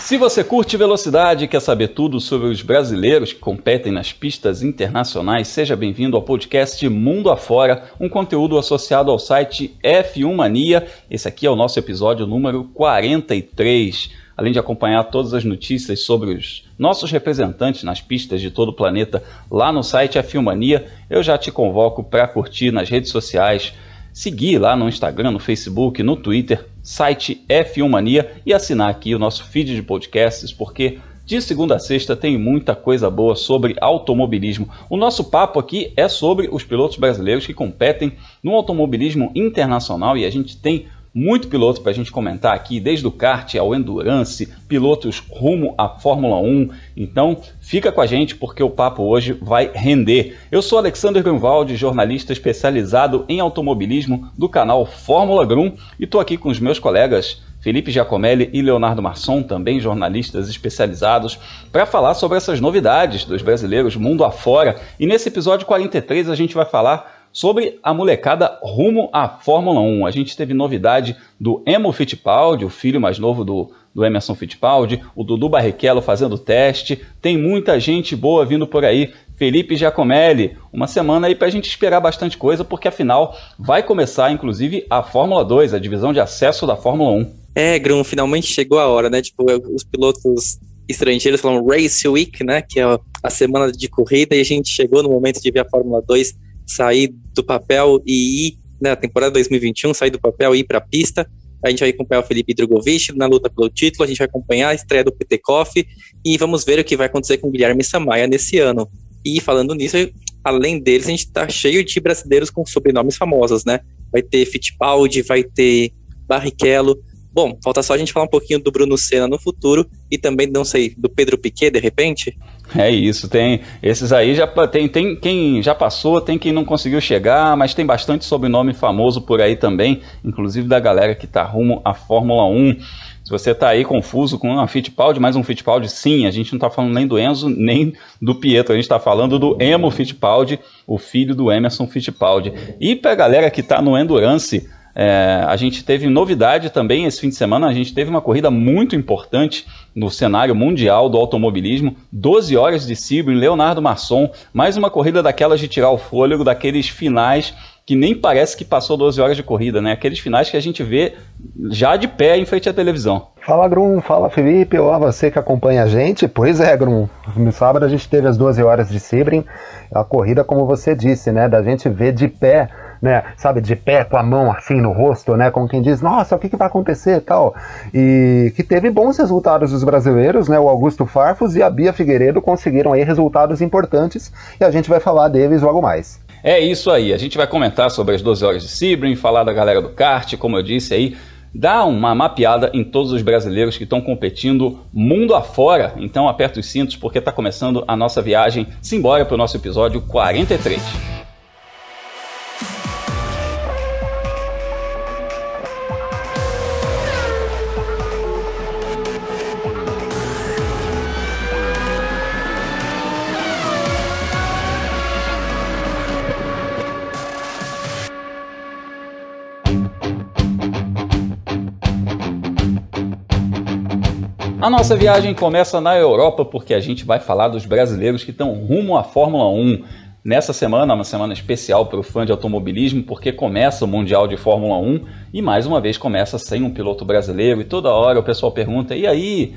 Se você curte velocidade e quer saber tudo sobre os brasileiros que competem nas pistas internacionais, seja bem-vindo ao podcast Mundo Afora, um conteúdo associado ao site F1 Mania. Esse aqui é o nosso episódio número 43. Além de acompanhar todas as notícias sobre os nossos representantes nas pistas de todo o planeta lá no site F1 Mania, eu já te convoco para curtir nas redes sociais seguir lá no Instagram, no Facebook, no Twitter, site F1 Mania e assinar aqui o nosso feed de podcasts, porque de segunda a sexta tem muita coisa boa sobre automobilismo. O nosso papo aqui é sobre os pilotos brasileiros que competem no automobilismo internacional e a gente tem muito piloto para a gente comentar aqui, desde o kart ao endurance, pilotos rumo à Fórmula 1. Então, fica com a gente porque o papo hoje vai render. Eu sou Alexander Grunwald, jornalista especializado em automobilismo do canal Fórmula Grum e estou aqui com os meus colegas Felipe Giacomelli e Leonardo Marçom, também jornalistas especializados, para falar sobre essas novidades dos brasileiros mundo afora. E nesse episódio 43 a gente vai falar sobre a molecada rumo à Fórmula 1. A gente teve novidade do Emo Fittipaldi, o filho mais novo do, do Emerson Fittipaldi, o Dudu Barrichello fazendo teste. Tem muita gente boa vindo por aí. Felipe Giacomelli, uma semana aí para a gente esperar bastante coisa, porque afinal vai começar, inclusive, a Fórmula 2, a divisão de acesso da Fórmula 1. É, Grum, finalmente chegou a hora, né? Tipo, os pilotos estrangeiros falam Race Week, né? Que é a semana de corrida, e a gente chegou no momento de ver a Fórmula 2 sair do papel e ir, na né, temporada 2021, sair do papel e ir para a pista. A gente vai acompanhar o Felipe Drogovic na luta pelo título, a gente vai acompanhar a estreia do Petekoff e vamos ver o que vai acontecer com o Guilherme Samaia nesse ano. E falando nisso, além deles, a gente está cheio de brasileiros com sobrenomes famosos, né? Vai ter Fittipaldi, vai ter Barrichello, Bom, falta só a gente falar um pouquinho do Bruno Senna no futuro e também, não sei, do Pedro Piquet, de repente? É isso, tem esses aí já tem, tem quem já passou, tem quem não conseguiu chegar, mas tem bastante sobrenome famoso por aí também, inclusive da galera que tá rumo à Fórmula 1. Se você tá aí confuso com uma Fittipaldi, mais um Fittipaldi, sim, a gente não tá falando nem do Enzo, nem do Pietro, a gente tá falando do Emo Fittipaldi, o filho do Emerson Fittipaldi. E pra galera que tá no Endurance, é, a gente teve novidade também esse fim de semana, a gente teve uma corrida muito importante no cenário mundial do automobilismo, 12 horas de Sebring, Leonardo Masson, mais uma corrida daquelas de tirar o fôlego, daqueles finais que nem parece que passou 12 horas de corrida, né? Aqueles finais que a gente vê já de pé em frente à televisão. Fala Grum, fala Felipe, olá você que acompanha a gente. Pois é, Grum, no sábado a gente teve as 12 horas de Sebring, a corrida como você disse, né, da gente ver de pé né, sabe, de pé com a mão assim no rosto, né, como quem diz, nossa, o que, que vai acontecer tal. E que teve bons resultados dos brasileiros, né, o Augusto Farfus e a Bia Figueiredo conseguiram aí resultados importantes e a gente vai falar deles logo mais. É isso aí, a gente vai comentar sobre as 12 horas de Sebring, falar da galera do kart, como eu disse aí, dar uma mapeada em todos os brasileiros que estão competindo mundo afora. Então aperta os cintos porque está começando a nossa viagem. Simbora para o nosso episódio 43. A nossa viagem começa na Europa porque a gente vai falar dos brasileiros que estão rumo à Fórmula 1. Nessa semana, uma semana especial para o fã de automobilismo, porque começa o Mundial de Fórmula 1 e mais uma vez começa sem um piloto brasileiro. E toda hora o pessoal pergunta: e aí,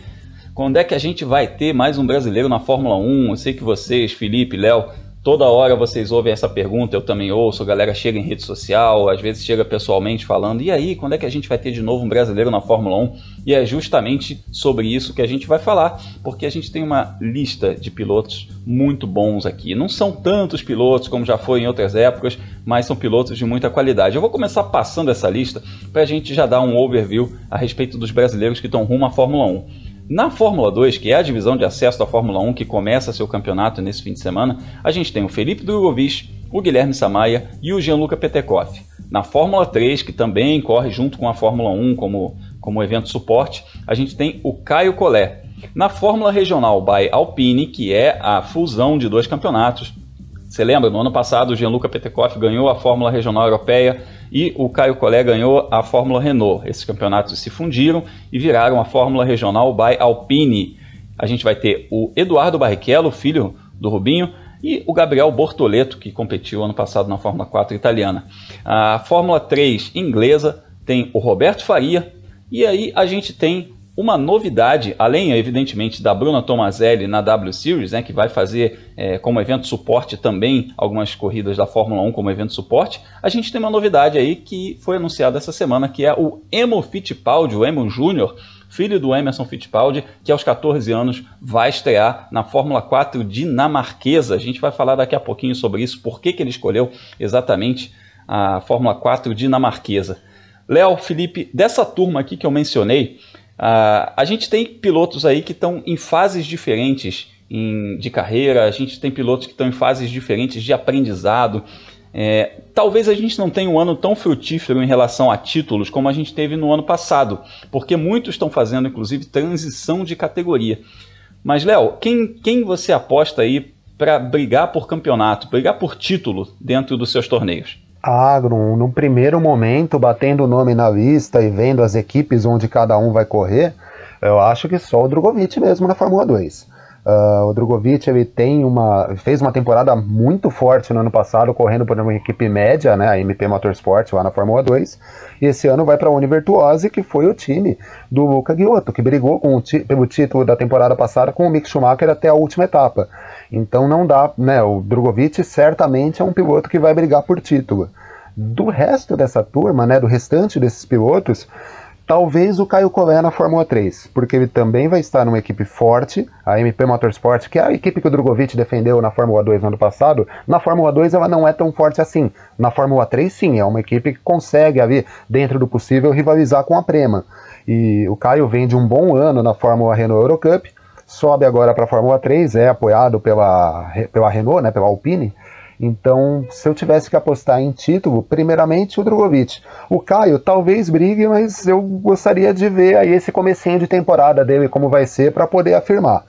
quando é que a gente vai ter mais um brasileiro na Fórmula 1? Eu sei que vocês, Felipe, Léo, Toda hora vocês ouvem essa pergunta, eu também ouço, a galera chega em rede social, às vezes chega pessoalmente falando, e aí, quando é que a gente vai ter de novo um brasileiro na Fórmula 1? E é justamente sobre isso que a gente vai falar, porque a gente tem uma lista de pilotos muito bons aqui. Não são tantos pilotos como já foi em outras épocas, mas são pilotos de muita qualidade. Eu vou começar passando essa lista para a gente já dar um overview a respeito dos brasileiros que estão rumo à Fórmula 1. Na Fórmula 2, que é a divisão de acesso da Fórmula 1 que começa seu campeonato nesse fim de semana, a gente tem o Felipe Drogovic, o Guilherme Samaia e o Gianluca Petekoff. Na Fórmula 3, que também corre junto com a Fórmula 1 como, como evento suporte, a gente tem o Caio Collet. Na Fórmula Regional by Alpine, que é a fusão de dois campeonatos, você lembra, no ano passado o Gianluca Petekoff ganhou a Fórmula Regional Europeia e o Caio Collet ganhou a Fórmula Renault. Esses campeonatos se fundiram e viraram a Fórmula Regional by Alpine. A gente vai ter o Eduardo Barrichello, filho do Rubinho, e o Gabriel Bortoleto, que competiu ano passado na Fórmula 4 italiana. A Fórmula 3 inglesa tem o Roberto Faria, e aí a gente tem uma novidade, além, evidentemente, da Bruna Tomazelli na W Series, né, que vai fazer é, como evento suporte também algumas corridas da Fórmula 1 como evento suporte, a gente tem uma novidade aí que foi anunciada essa semana, que é o Emo Fittipaldi, o Emo Júnior, filho do Emerson Fittipaldi, que aos 14 anos vai estrear na Fórmula 4 dinamarquesa. A gente vai falar daqui a pouquinho sobre isso, por que, que ele escolheu exatamente a Fórmula 4 dinamarquesa. Léo, Felipe, dessa turma aqui que eu mencionei, Uh, a gente tem pilotos aí que estão em fases diferentes em, de carreira, a gente tem pilotos que estão em fases diferentes de aprendizado. É, talvez a gente não tenha um ano tão frutífero em relação a títulos como a gente teve no ano passado, porque muitos estão fazendo, inclusive, transição de categoria. Mas, Léo, quem, quem você aposta aí para brigar por campeonato, brigar por título dentro dos seus torneios? Agro, num primeiro momento, batendo o nome na lista e vendo as equipes onde cada um vai correr, eu acho que só o Drogovic mesmo na Fórmula 2. Uh, o Drogovic ele tem uma, fez uma temporada muito forte no ano passado, correndo por uma equipe média, né, a MP Motorsport lá na Fórmula 2, e esse ano vai para a Univirtuose, que foi o time do Luca Ghiotto, que brigou com pelo título da temporada passada com o Mick Schumacher até a última etapa. Então não dá, né? O Drogovic certamente é um piloto que vai brigar por título. Do resto dessa turma, né, do restante desses pilotos, talvez o Caio Collet na Fórmula 3, porque ele também vai estar numa equipe forte, a MP Motorsport, que é a equipe que o Drogovic defendeu na Fórmula 2 no ano passado. Na Fórmula 2 ela não é tão forte assim. Na Fórmula 3 sim, é uma equipe que consegue ali, dentro do possível, rivalizar com a Prema. E o Caio vem de um bom ano na Fórmula Renault Eurocup, sobe agora para a Fórmula 3, é apoiado pela, pela Renault, né, pela Alpine. Então, se eu tivesse que apostar em título, primeiramente o Drogovic. O Caio talvez brigue, mas eu gostaria de ver aí esse comecinho de temporada dele como vai ser para poder afirmar.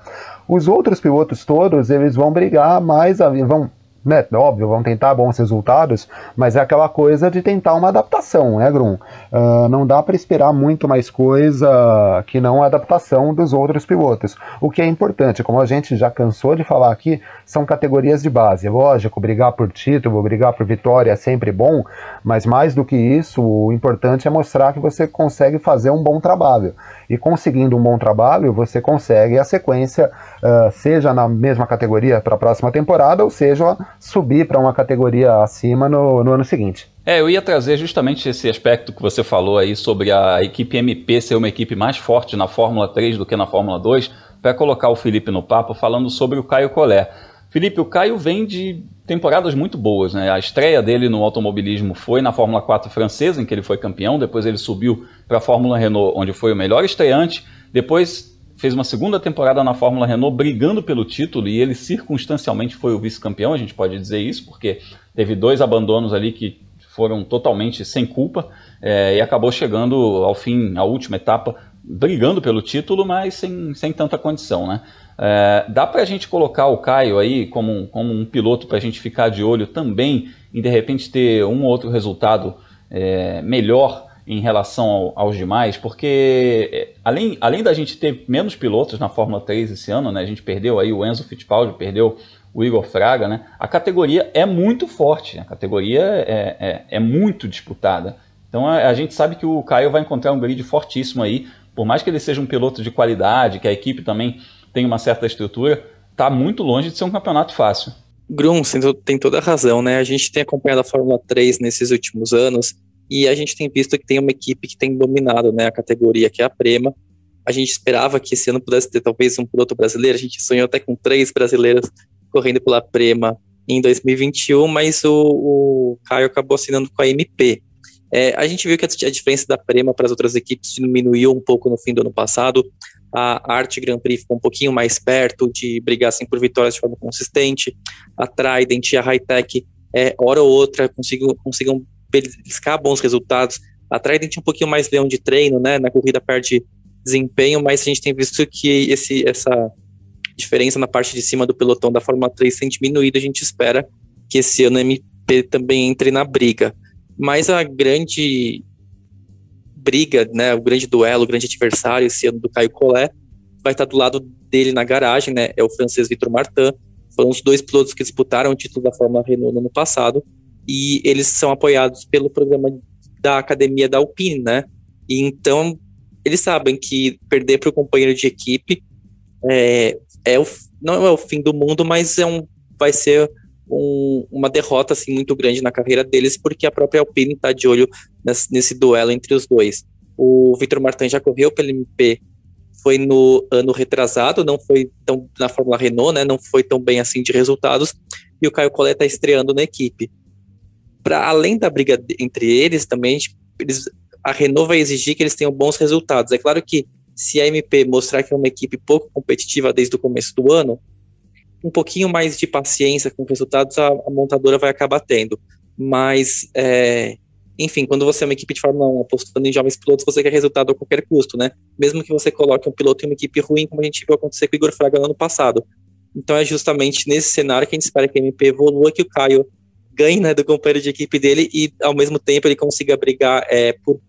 Os outros pilotos todos, eles vão brigar mais, vão né, óbvio, vão tentar bons resultados, mas é aquela coisa de tentar uma adaptação, né, Grum? Uh, não dá para esperar muito mais coisa que não a adaptação dos outros pilotos. O que é importante, como a gente já cansou de falar aqui, são categorias de base. Lógico, brigar por título, brigar por vitória é sempre bom, mas mais do que isso, o importante é mostrar que você consegue fazer um bom trabalho. E conseguindo um bom trabalho, você consegue a sequência, uh, seja na mesma categoria para a próxima temporada, ou seja, subir para uma categoria acima no, no ano seguinte. É, eu ia trazer justamente esse aspecto que você falou aí sobre a equipe MP ser uma equipe mais forte na Fórmula 3 do que na Fórmula 2, para colocar o Felipe no papo falando sobre o Caio Collet. Felipe, o Caio vem de temporadas muito boas, né? A estreia dele no automobilismo foi na Fórmula 4 francesa, em que ele foi campeão, depois ele subiu para a Fórmula Renault, onde foi o melhor estreante, depois fez uma segunda temporada na Fórmula Renault brigando pelo título e ele circunstancialmente foi o vice-campeão, a gente pode dizer isso, porque teve dois abandonos ali que foram totalmente sem culpa é, e acabou chegando ao fim, à última etapa, brigando pelo título, mas sem, sem tanta condição, né? É, dá para a gente colocar o Caio aí como, como um piloto para a gente ficar de olho também e de repente ter um ou outro resultado é, melhor em relação ao, aos demais, porque é, além, além da gente ter menos pilotos na Fórmula 3 esse ano, né, a gente perdeu aí o Enzo Fittipaldi, perdeu o Igor Fraga, né, a categoria é muito forte, a categoria é, é, é muito disputada. Então a, a, gente sabe que o Caio vai encontrar um grid fortíssimo aí, por mais que ele seja um piloto de qualidade, que a equipe também tem uma certa estrutura, está muito longe de ser um campeonato fácil. Grum, tem toda a razão, né? A gente tem acompanhado a Fórmula 3 nesses últimos anos e a gente tem visto que tem uma equipe que tem dominado né, a categoria, que é a Prema. A gente esperava que esse ano pudesse ter talvez um piloto brasileiro, a gente sonhou até com três brasileiros correndo pela Prema em 2021, mas o, o Caio acabou assinando com a MP. É, a gente viu que a, diferença da Prema para as outras equipes diminuiu um pouco no fim do ano passado. A Arte Grand Prix ficou um pouquinho mais perto de brigar assim, por vitórias de forma consistente. A Trident e a Hightech, é, hora ou outra, consigam, consigam beliscar bons resultados. A Trident um pouquinho mais leão de treino, né? Na corrida perde desempenho, mas a gente tem visto que esse, essa diferença na parte de cima do pelotão da Fórmula 3 tem diminuído. A gente espera que esse ano a MP também entre na briga. Mas a grande briga, né, o grande duelo, o grande adversário esse ano do Caio Collet vai estar do lado dele na garagem, né, é o francês Vitor Martin. Foram os dois pilotos que disputaram o título da Fórmula Renault no ano passado e eles são apoiados pelo programa da academia da Alpine, né? E então eles sabem que perder para o companheiro de equipe é, é o, não é o fim do mundo, mas é um, vai ser um, uma derrota assim muito grande na carreira deles, porque a própria Alpine está de olho nesse, nesse, duelo entre os dois. O Victor Martin já correu pelo MP, foi no ano retrasado, não foi tão na Fórmula Renault, né? Não foi tão bem assim de resultados. E o Caio Collet está estreando na equipe. Para além da briga entre eles, também eles, a Renault vai exigir que eles tenham bons resultados. É claro que se a MP mostrar que é uma equipe pouco competitiva desde o começo do ano, um pouquinho mais de paciência com resultados a, a montadora vai acabar tendo. Mas, é, enfim, quando você é uma equipe de Fórmula 1 apostando em jovens pilotos, você quer resultado a qualquer custo, né? Mesmo que você coloque um piloto em uma equipe ruim, como a gente viu acontecer com o Igor Fraga no ano passado. Então é justamente nesse cenário que a gente espera que a MP evolua, que o Caio ganhe né, do companheiro de equipe dele e, ao mesmo tempo, ele consiga brigar é, por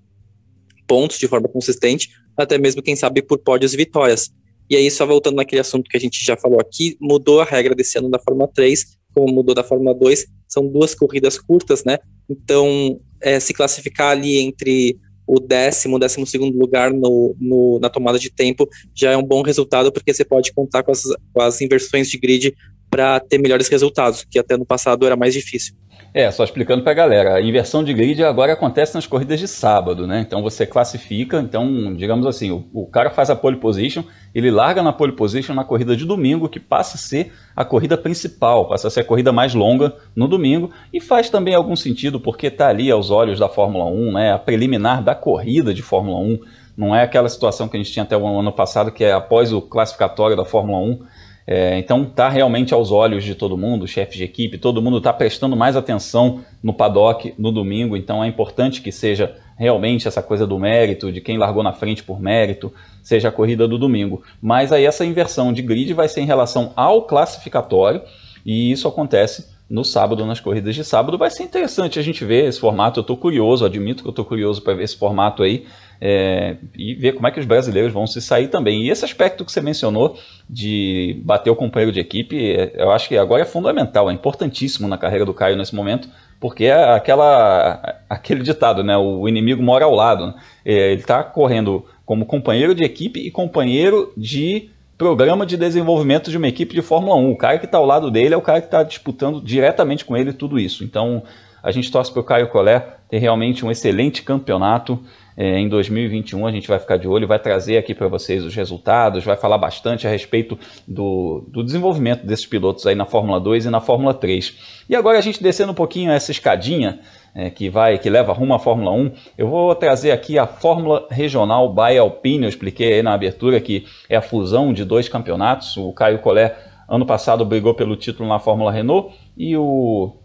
pontos de forma consistente, até mesmo, quem sabe, por pódios e vitórias. E aí, só voltando naquele assunto que a gente já falou aqui, mudou a regra desse ano da Fórmula 3, como mudou da Fórmula 2, são duas corridas curtas, né? Então, é, se classificar ali entre o décimo, décimo segundo lugar no, no, na tomada de tempo já é um bom resultado, porque você pode contar com as, com as inversões de grid para ter melhores resultados, que até no passado era mais difícil. É, só explicando para a galera, a inversão de grid agora acontece nas corridas de sábado, né? Então você classifica, então, digamos assim, o, o, cara faz a pole position, ele larga na pole position na corrida de domingo, que passa a ser a corrida principal, passa a ser a corrida mais longa no domingo, e faz também algum sentido, porque está ali aos olhos da Fórmula 1, né? A preliminar da corrida de Fórmula 1. Não é aquela situação que a gente tinha até o ano passado, que é após o classificatório da Fórmula 1 é, então está realmente aos olhos de todo mundo, chefe de equipe, todo mundo está prestando mais atenção no paddock no domingo, então é importante que seja realmente essa coisa do mérito, de quem largou na frente por mérito, seja a corrida do domingo. Mas aí essa inversão de grid vai ser em relação ao classificatório, e isso acontece no sábado, nas corridas de sábado. Vai ser interessante a gente ver esse formato. Eu estou curioso, admito que eu estou curioso para ver esse formato aí é, e ver como é que os brasileiros vão se sair também. E esse aspecto que você mencionou de bater o companheiro de equipe, é, eu acho que agora é fundamental, é importantíssimo na carreira do Caio nesse momento, porque é aquela, aquele ditado, né? O inimigo mora ao lado. É, ele está correndo como companheiro de equipe e companheiro de programa de desenvolvimento de uma equipe de Fórmula 1. O cara que está ao lado dele é o cara que está disputando diretamente com ele tudo isso. Então a gente torce para o Caio Collet ter realmente um excelente campeonato. É, em 2021 a gente vai ficar de olho, vai trazer aqui para vocês os resultados, vai falar bastante a respeito do, do desenvolvimento desses pilotos aí na Fórmula 2 e na Fórmula 3. E agora a gente descendo um pouquinho essa escadinha é, que vai, que leva rumo à Fórmula 1, eu vou trazer aqui a Fórmula Regional by Alpine. Eu expliquei aí na abertura que é a fusão de dois campeonatos. O Caio Collet ano passado brigou pelo título na Fórmula Renault e o,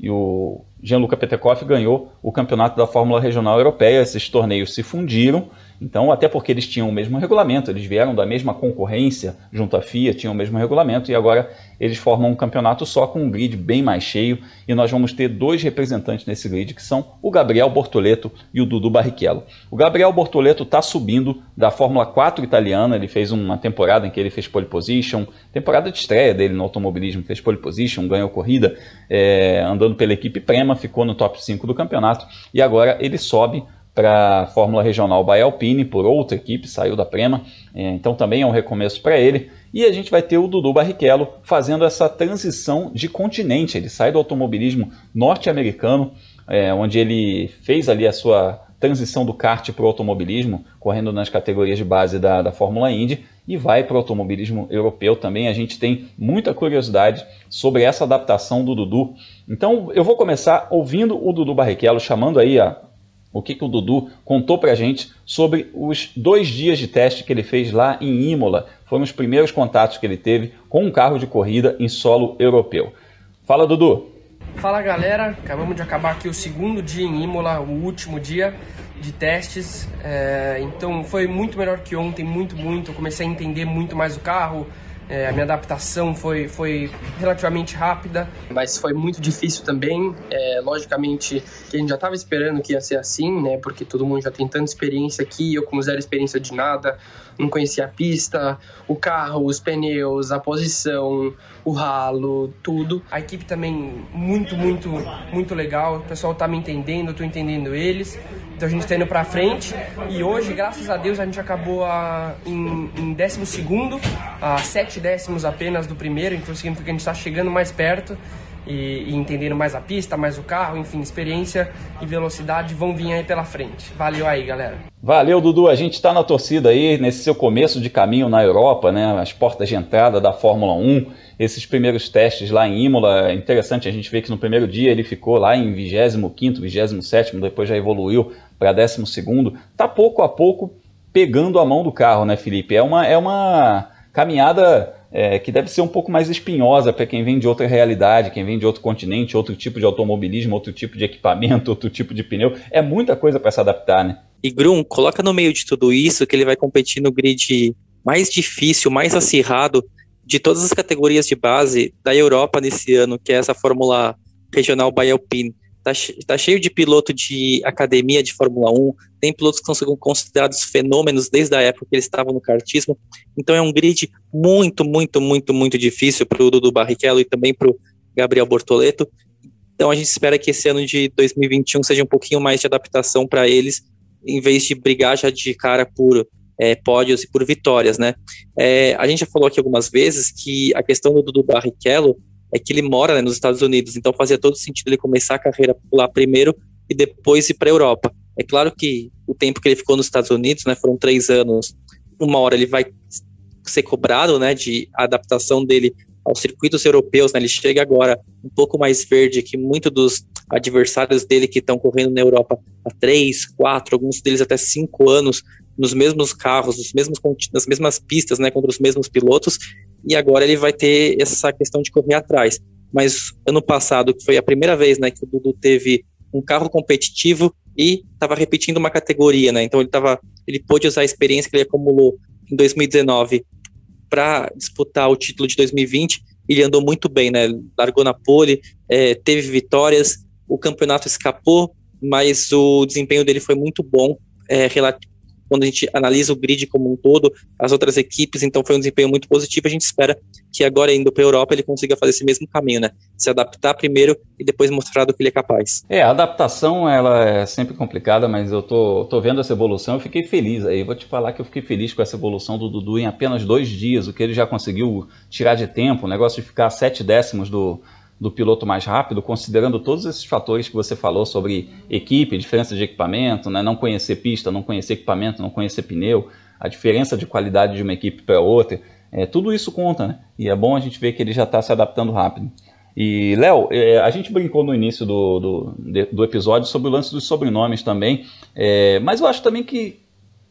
e o Gianluca Petekoff ganhou o campeonato da Fórmula Regional Europeia. Esses torneios se fundiram então, até porque eles tinham o mesmo regulamento, eles vieram da mesma concorrência junto à FIA, tinham o mesmo regulamento e agora eles formam um campeonato só com um grid bem mais cheio e nós vamos ter dois representantes nesse grid que são o Gabriel Bortoleto e o Dudu Barrichello. O Gabriel Bortoleto está subindo da Fórmula 4 italiana, ele fez uma temporada em que ele fez pole position, temporada de estreia dele no automobilismo, fez pole position, ganhou corrida é, andando pela equipe Prema, ficou no top 5 do campeonato e agora ele sobe para a Fórmula Regional by Alpine por outra equipe, saiu da Prema, é, então também é um recomeço para ele. E a gente vai ter o Dudu Barrichello fazendo essa transição de continente. Ele sai do automobilismo norte-americano, é, onde ele fez ali a sua transição do kart para o automobilismo, correndo nas categorias de base da, da Fórmula Indy, e vai para o automobilismo europeu também. A gente tem muita curiosidade sobre essa adaptação do Dudu. Então eu vou começar ouvindo o Dudu Barrichello, chamando aí a, o que, que o Dudu contou para a gente sobre os dois dias de teste que ele fez lá em Imola. Foram os primeiros contatos que ele teve com um carro de corrida em solo europeu. Fala, Dudu! Fala, galera! Acabamos de acabar aqui o segundo dia em Imola, o último dia de testes. É, então foi muito melhor que ontem, muito, muito. Eu comecei a entender muito mais o carro, É, a minha adaptação foi, foi relativamente rápida, mas foi muito difícil também. É, logicamente, que a gente já estava esperando que ia ser assim, né? Porque todo mundo já tem tanta experiência aqui, eu como zero experiência de nada, não conhecia a pista, o carro, os pneus, a posição, o ralo, tudo. A equipe também muito, muito, muito legal. O pessoal tá me entendendo, eu tô entendendo eles. Então a gente tá indo pra frente e hoje, graças a Deus, a gente acabou a, em, em décimo segundo, a sete décimos apenas do primeiro, então significa que a gente tá chegando mais perto e, e, entendendo mais a pista, mais o carro, enfim, experiência e velocidade vão vir aí pela frente. Valeu aí, galera. Valeu, Dudu. A gente está na torcida aí, nesse seu começo de caminho na Europa, né? As portas de entrada da Fórmula 1, esses primeiros testes lá em Imola. É interessante a gente ver que no primeiro dia ele ficou lá em 25, 27, depois já evoluiu para 12. Tá pouco a pouco pegando a mão do carro, né, Felipe? É uma, é uma caminhada é, que deve ser um pouco mais espinhosa para quem vem de outra realidade, quem vem de outro continente, outro tipo de automobilismo, outro tipo de equipamento, outro tipo de pneu. É muita coisa para se adaptar, né? E Grum, coloca no meio de tudo isso que ele vai competir no grid mais difícil, mais acirrado de todas as categorias de base da Europa nesse ano, que é essa Fórmula Regional Alpine. Tá, tá, cheio de piloto de academia de Fórmula 1, tem pilotos que são considerados fenômenos desde a época que eles estavam no kartismo. Então é um grid muito, muito, muito, muito difícil para o Dudu Barrichello e também para o Gabriel Bortoleto. Então a gente espera que esse ano de 2021 seja um pouquinho mais de adaptação para eles, em vez de brigar já de cara por é, pódios e por vitórias, né? É, a gente já falou aqui algumas vezes que a questão do Dudu Barrichello é que ele mora né, nos Estados Unidos, então fazia todo sentido ele começar a carreira lá primeiro e depois ir para a Europa. É claro que o tempo que ele ficou nos Estados Unidos, né, foram três anos, uma hora ele vai ser cobrado, né, de adaptação dele aos circuitos europeus, né, ele chega agora um pouco mais verde que muitos dos adversários dele que estão correndo na Europa há três, quatro, alguns deles até cinco anos, nos mesmos carros, nos mesmos, nas mesmas pistas, né, contra os mesmos pilotos, e agora ele vai ter essa questão de correr atrás. Mas ano passado, que foi a primeira vez né, que o Dudu teve um carro competitivo e estava repetindo uma categoria, né? Então ele tava, ele pôde usar a experiência que ele acumulou em 2019 para disputar o título de 2020. Ele andou muito bem, né? Largou na pole, é, teve vitórias, o campeonato escapou, mas o desempenho dele foi muito bom, é, quando a gente analisa o grid como um todo, as outras equipes, então foi um desempenho muito positivo. A gente espera que agora indo para a Europa ele consiga fazer esse mesmo caminho, né? Se adaptar primeiro e depois mostrar do que ele é capaz. É, a adaptação ela é sempre complicada, mas eu tô, tô vendo essa evolução, eu fiquei feliz aí. Vou te falar que eu fiquei feliz com essa evolução do Dudu em apenas dois dias, o que ele já conseguiu tirar de tempo, o negócio de ficar sete décimos do do piloto mais rápido, considerando todos esses fatores que você falou sobre equipe, diferença de equipamento, né? não conhecer pista, não conhecer equipamento, não conhecer pneu, a diferença de qualidade de uma equipe para outra, é, tudo isso conta, né? E é bom a gente ver que ele já está se adaptando rápido. E, Léo, é, a gente brincou no início do, do, do, episódio sobre o lance dos sobrenomes também, é, mas eu acho também que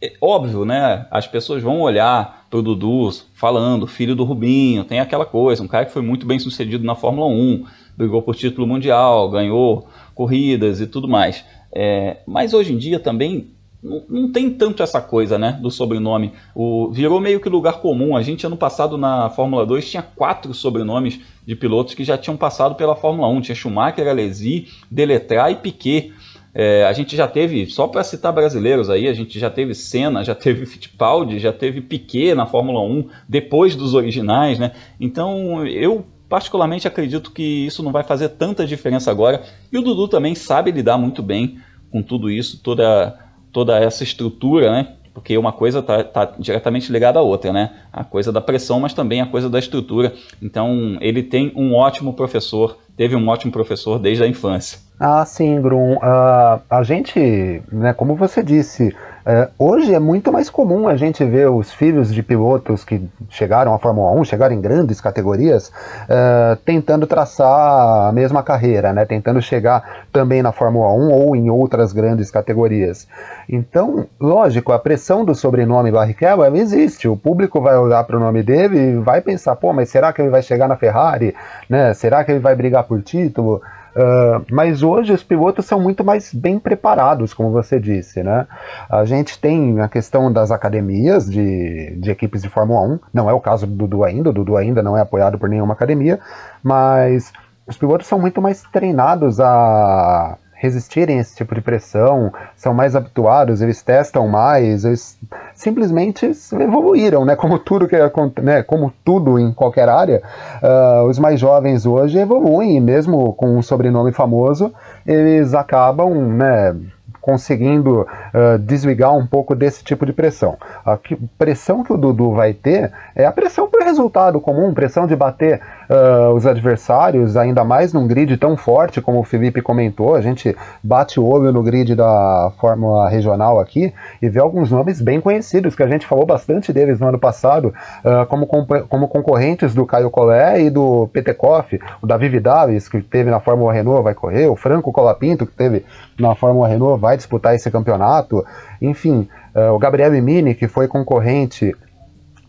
é óbvio, né? As pessoas vão olhar pro Dudu falando, filho do Rubinho, tem aquela coisa, um cara que foi muito bem sucedido na Fórmula 1, brigou por título mundial, ganhou corridas e tudo mais. É, mas hoje em dia também não, tem tanto essa coisa, né, do sobrenome. O, virou meio que lugar comum. A gente ano passado na Fórmula 2 tinha quatro sobrenomes de pilotos que já tinham passado pela Fórmula 1. Tinha Schumacher, Alesi, Deletrat e Piquet. É, a gente já teve, só para citar brasileiros aí, a gente já teve Senna, já teve Fittipaldi, já teve Piquet na Fórmula 1, depois dos originais, né? Então eu particularmente acredito que isso não vai fazer tanta diferença agora. E o Dudu também sabe lidar muito bem com tudo isso, toda, toda essa estrutura, né? Porque uma coisa está tá diretamente ligada à outra, né? A coisa da pressão, mas também a coisa da estrutura. Então ele tem um ótimo professor, teve um ótimo professor desde a infância. Ah, sim, Grum. Uh, a gente, né, como você disse, uh, hoje é muito mais comum a gente ver os filhos de pilotos que chegaram à Fórmula 1, chegaram em grandes categorias, uh, tentando traçar a mesma carreira, né, tentando chegar também na Fórmula 1 ou em outras grandes categorias. Então, lógico, a pressão do sobrenome Barrichello ela existe. O público vai olhar para o nome dele e vai pensar, pô, mas será que ele vai chegar na Ferrari? Né? Será que ele vai brigar por título? Uh, mas hoje os pilotos são muito mais bem preparados, como você disse, né? A gente tem a questão das academias de, de equipes de Fórmula 1, não é o caso do Dudu ainda, o Dudu ainda não é apoiado por nenhuma academia, mas os pilotos são muito mais treinados a resistirem a esse tipo de pressão, são mais habituados, eles testam mais, eles simplesmente evoluíram, né? Como tudo que né? como tudo em qualquer área, uh, os mais jovens hoje evoluem, e mesmo com um sobrenome famoso, eles acabam, né? conseguindo uh, desligar um pouco desse tipo de pressão. A que, pressão que o Dudu vai ter é a pressão por resultado comum, pressão de bater uh, os adversários, ainda mais num grid tão forte como o Felipe comentou. A gente bate o olho no grid da Fórmula Regional aqui e vê alguns nomes bem conhecidos, que a gente falou bastante deles no ano passado, uh, como, como concorrentes do Caio Collet e do Petekoff, o Davi Vidalis, que teve na Fórmula Renault, vai correr, o Franco Colapinto, que teve na Fórmula Renault, vai disputar esse campeonato. Enfim, uh, o Gabriel Mini, que foi concorrente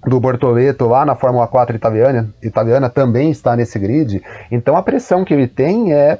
do Bortoleto lá na Fórmula 4 italiana, italiana também está nesse grid. Então a pressão que ele tem é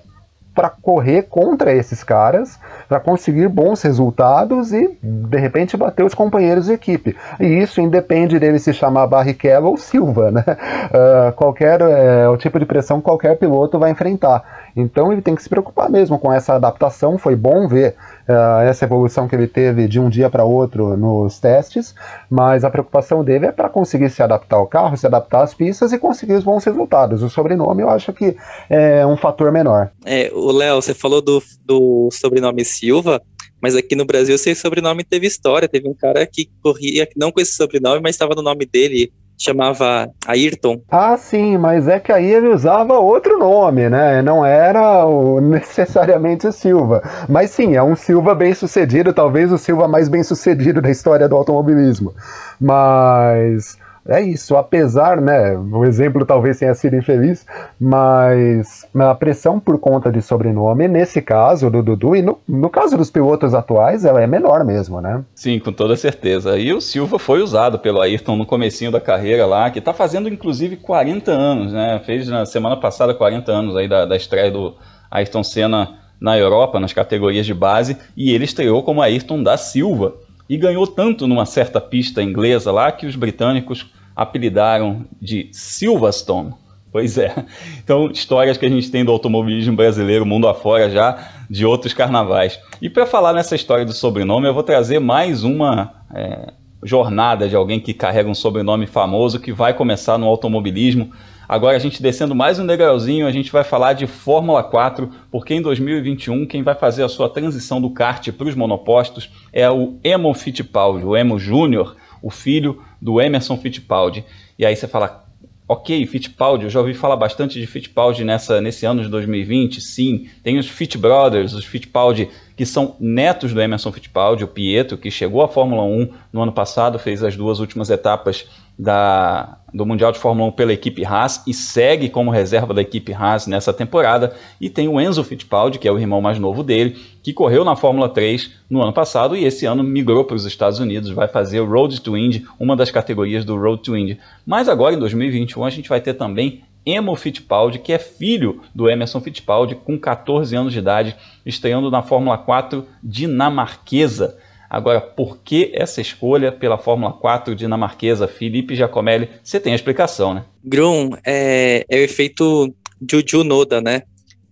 para correr contra esses caras, para conseguir bons resultados e de repente bater os companheiros de equipe. E isso independe dele se chamar Barrichello ou Silva, né? Uh, qualquer é, o tipo de pressão qualquer piloto vai enfrentar. Então ele tem que se preocupar mesmo com essa adaptação. Foi bom ver uh, essa evolução que ele teve de um dia para outro nos testes, mas a preocupação dele é para conseguir se adaptar ao carro, se adaptar às pistas e conseguir os bons resultados. O sobrenome eu acho que é um fator menor. É, o Léo, você falou do, do sobrenome Silva. Mas aqui no Brasil, esse sobrenome teve história. Teve um cara que corria, não com esse sobrenome, mas estava no nome dele, chamava Ayrton. Ah, sim, mas é que aí ele usava outro nome, né? Não era o, necessariamente o Silva. Mas sim, é um Silva bem sucedido, talvez o Silva mais bem sucedido da história do automobilismo. Mas é isso, apesar, né, o exemplo talvez tenha sido infeliz, mas a pressão por conta de sobrenome, nesse caso do Dudu, e no, no caso dos pilotos atuais, ela é menor mesmo, né? Sim, com toda certeza. E o Silva foi usado pelo Ayrton no comecinho da carreira lá, que está fazendo inclusive 40 anos, né? Fez na semana passada 40 anos aí da, da estreia do Ayrton Senna na Europa, nas categorias de base, e ele estreou como Ayrton da Silva e ganhou tanto numa certa pista inglesa lá que os britânicos apelidaram de Silverstone. Pois é. Então, histórias que a gente tem do automobilismo brasileiro, mundo afora já, de outros carnavais. E para falar nessa história do sobrenome, eu vou trazer mais uma é, jornada de alguém que carrega um sobrenome famoso que vai começar no automobilismo. Agora, a gente descendo mais um degrauzinho, a gente vai falar de Fórmula 4, porque em 2021 quem vai fazer a sua transição do kart para os monopostos é o Emo Fittipaldi, o Emo Júnior, o filho do Emerson Fittipaldi. E aí você fala, ok, Fittipaldi, eu já ouvi falar bastante de Fittipaldi nessa, nesse ano de 2020, sim. Tem os Fitt Brothers, os Fittipaldi que são netos do Emerson Fittipaldi, o Pietro, que chegou à Fórmula 1 no ano passado, fez as duas últimas etapas da, do Mundial de Fórmula 1 pela equipe Haas e segue como reserva da equipe Haas nessa temporada. E tem o Enzo Fittipaldi, que é o irmão mais novo dele, que correu na Fórmula 3 no ano passado e esse ano migrou para os Estados Unidos, vai fazer o Road to Indy, uma das categorias do Road to Indy. Mas agora em 2021 a gente vai ter também Emo Fittipaldi, que é filho do Emerson Fittipaldi, com 14 anos de idade, estreando na Fórmula 4 dinamarquesa. Agora, por que essa escolha pela Fórmula 4 dinamarquesa? Felipe Giacomelli, você tem a explicação, né? Grum, é, é o efeito Juju Noda, né?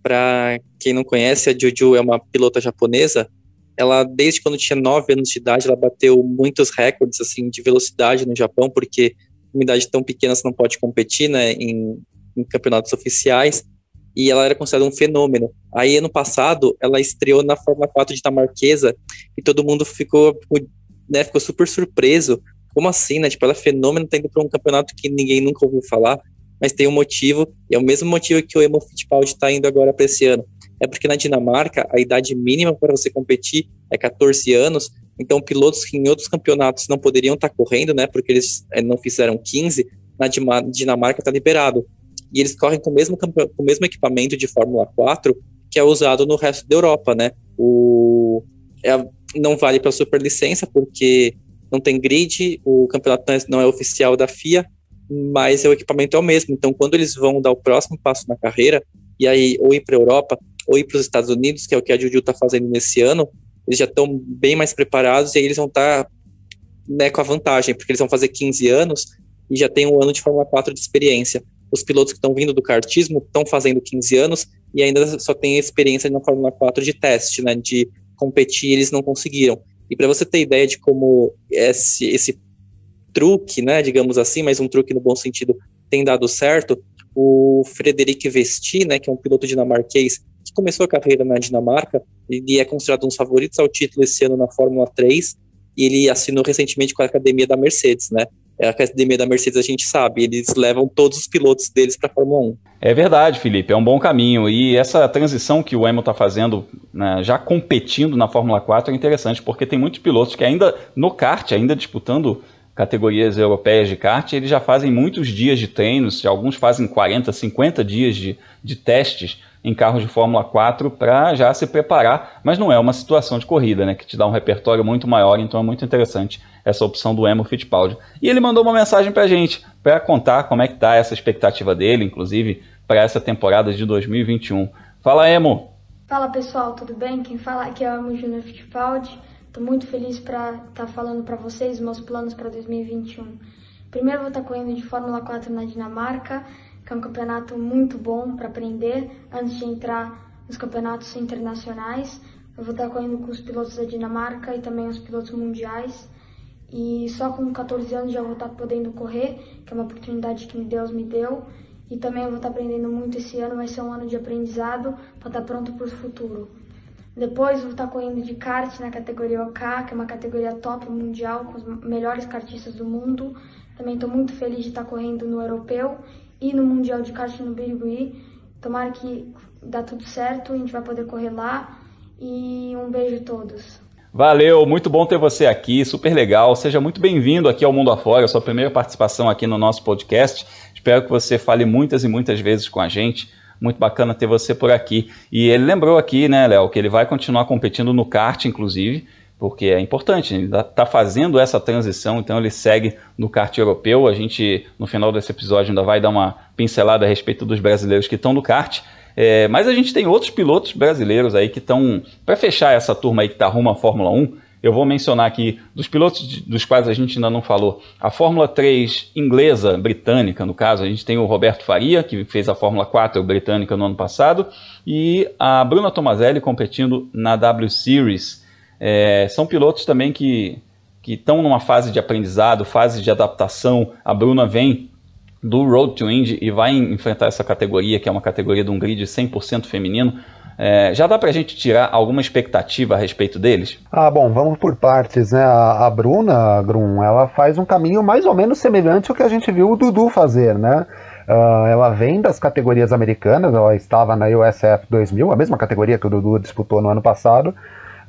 Para quem não conhece, a Juju é uma pilota japonesa. Ela, desde quando tinha 9 anos de idade, ela bateu muitos recordes assim de velocidade no Japão, porque uma idade tão pequena você não pode competir né, em, em campeonatos oficiais e ela era considerada um fenômeno. Aí, ano passado, ela estreou na Fórmula 4 de Dinamarquesa e todo mundo ficou, né, ficou super surpreso. Como assim, né? Tipo, ela é fenômeno, tá indo para um campeonato que ninguém nunca ouviu falar, mas tem um motivo, e é o mesmo motivo que o Emo Fittipaldi está indo agora para esse ano. É porque na Dinamarca, a idade mínima para você competir é 14 anos, então pilotos que em outros campeonatos não poderiam estar tá correndo, né, porque eles eh, não fizeram 15, na Dinamarca está liberado e eles correm com o mesmo, com o mesmo equipamento de Fórmula 4 que é usado no resto da Europa, né? O, é, não vale para superlicença porque não tem grid, o campeonato não é, é oficial da FIA, mas o equipamento é o mesmo. Então, quando eles vão dar o próximo passo na carreira, e aí ou ir para a Europa ou ir para os Estados Unidos, que é o que a Juju está fazendo nesse ano, eles já estão bem mais preparados e aí eles vão estar tá, né, com a vantagem, porque eles vão fazer 15 anos e já tem um ano de Fórmula 4 de experiência. Os pilotos que estão vindo do kartismo estão fazendo 15 anos e ainda só têm experiência na Fórmula 4 de teste, né, de competir, eles não conseguiram. E para você ter ideia de como esse, esse truque, né, digamos assim, mas um truque no bom sentido, tem dado certo, o Frederic Vesti, né, que é um piloto dinamarquês que começou a carreira na Dinamarca, ele é considerado um dos favoritos ao título esse ano na Fórmula 3, e ele assinou recentemente com a academia da Mercedes, né? É a academia da Mercedes a gente sabe, eles levam todos os pilotos deles para a Fórmula 1. É verdade, Felipe, é um bom caminho. E essa transição que o Hamilton está fazendo, né, já competindo na Fórmula 4, é interessante, porque tem muitos pilotos que ainda no kart, ainda disputando categorias europeias de kart, eles já fazem muitos dias de treinos, alguns fazem 40, 50 dias de, de testes em carros de Fórmula 4 para já se preparar, mas não é uma situação de corrida, né, que te dá um repertório muito maior, então é muito interessante essa opção do Emo Fittipaldi. E ele mandou uma mensagem para a gente, para contar como é que tá essa expectativa dele, inclusive para essa temporada de 2021. Fala, Emo! Fala pessoal, tudo bem? Quem fala aqui é o Emo Júnior Fittipaldi. Estou muito feliz para estar tá falando para vocês meus planos para 2021. Primeiro vou estar tá correndo de Fórmula 4 na Dinamarca, que é um campeonato muito bom para aprender antes de entrar nos campeonatos internacionais. Eu vou estar correndo com os pilotos da Dinamarca e também os pilotos mundiais. E só com 14 anos já vou estar podendo correr, que é uma oportunidade que Deus me deu. E também eu vou estar aprendendo muito esse ano, vai ser um ano de aprendizado para estar pronto para o futuro. Depois vou estar correndo de kart na categoria OK, que é uma categoria top mundial, com os melhores kartistas do mundo. Também estou muito feliz de estar correndo no europeu e no Mundial de Kart no Birigui. Tomara que dá tudo certo, a gente vai poder correr lá. E um beijo a todos. Valeu, muito bom ter você aqui, super legal. Seja muito bem-vindo aqui ao Mundo Afora, sua primeira participação aqui no nosso podcast. Espero que você fale muitas e muitas vezes com a gente. Muito bacana ter você por aqui. E ele lembrou aqui, né, Léo, que ele vai continuar competindo no kart, inclusive porque é importante, ele está fazendo essa transição, então ele segue no kart europeu. A gente, no final desse episódio, ainda vai dar uma pincelada a respeito dos brasileiros que estão no kart. É, mas a gente tem outros pilotos brasileiros aí que estão, para fechar essa turma aí que está rumo à Fórmula 1, eu vou mencionar aqui dos pilotos dos quais a gente ainda não falou. A Fórmula 3 inglesa, britânica, no caso, a gente tem o Roberto Faria, que fez a Fórmula 4 britânica no ano passado, e a Bruna Tomazelli competindo na W Series. É, são pilotos também que estão numa fase de aprendizado, fase de adaptação. A Bruna vem do Road to Indy e vai enfrentar essa categoria, que é uma categoria de um grid 100% feminino. É, já dá para a gente tirar alguma expectativa a respeito deles? Ah, bom, vamos por partes, né? A, a Bruna, Grum, ela faz um caminho mais ou menos semelhante ao que a gente viu o Dudu fazer, né? Uh, ela vem das categorias americanas, ela estava na USF 2000, a mesma categoria que o Dudu disputou no ano passado,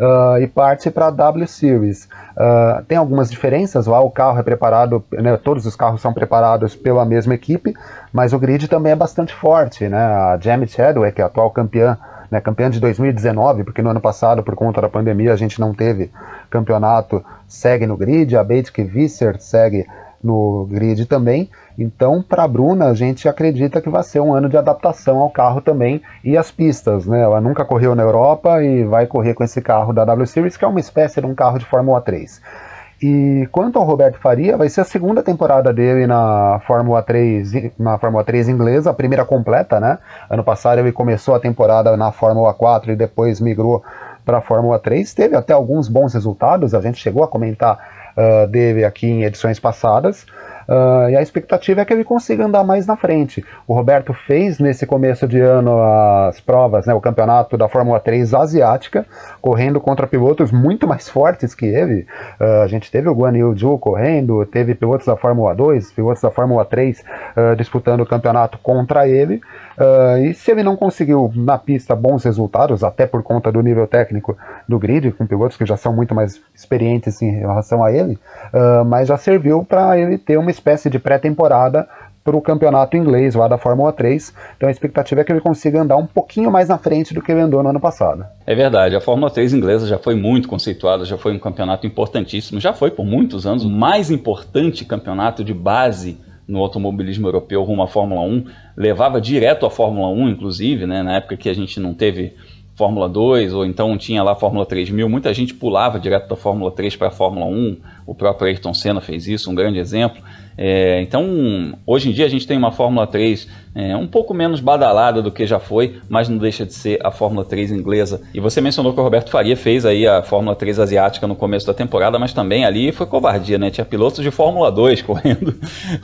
uh, e parte para a W Series. Uh, tem algumas diferenças lá, o carro é preparado, né, todos os carros são preparados pela mesma equipe, mas o grid também é bastante forte. Né? A Jamie Chadwick, que é a atual campeã, né, campeã de 2019, porque no ano passado, por conta da pandemia, a gente não teve campeonato, segue no grid, a Bate Visser segue no grid também. Então, para a Bruna, a gente acredita que vai ser um ano de adaptação ao carro também e às pistas. Né? Ela nunca correu na Europa e vai correr com esse carro da W Series, que é uma espécie de um carro de Fórmula 3. E quanto ao Roberto Faria, vai ser a segunda temporada dele na Fórmula 3, na Fórmula 3 inglesa, a primeira completa, né? Ano passado ele começou a temporada na Fórmula 4 e depois migrou para a Fórmula 3. Teve até alguns bons resultados, a gente chegou a comentar uh, dele aqui em edições passadas. Uh, e a expectativa é que ele consiga andar mais na frente. O Roberto fez nesse começo de ano as provas, né, o campeonato da Fórmula 3 asiática, correndo contra pilotos muito mais fortes que ele. Uh, a gente teve o Guan Yu Zhu correndo, teve pilotos da Fórmula 2, pilotos da Fórmula 3 uh, disputando o campeonato contra ele. E se ele não conseguiu na pista bons resultados, até por conta do nível técnico do grid, com pilotos que já são muito mais experientes em relação a ele, mas já serviu para ele ter uma espécie de pré-temporada para o campeonato inglês lá da Fórmula 3. Então a expectativa é que ele consiga andar um pouquinho mais na frente do que ele andou no ano passado. É verdade, a Fórmula 3 inglesa já foi muito conceituada, já foi um campeonato importantíssimo, já foi por muitos anos o mais importante campeonato de base no automobilismo europeu rumo à Fórmula 1, levava direto à Fórmula 1, inclusive, né, na época que a gente não teve Fórmula 2, ou então tinha lá Fórmula 3000, muita gente pulava direto da Fórmula 3 para a Fórmula 1, o próprio Ayrton Senna fez isso, um grande exemplo. É, então, hoje em dia a gente tem uma Fórmula 3 é, um pouco menos badalada do que já foi, mas não deixa de ser a Fórmula 3 inglesa. E você mencionou que o Roberto Faria fez aí a Fórmula 3 asiática no começo da temporada, mas também ali foi covardia, né? Tinha pilotos de Fórmula 2 correndo.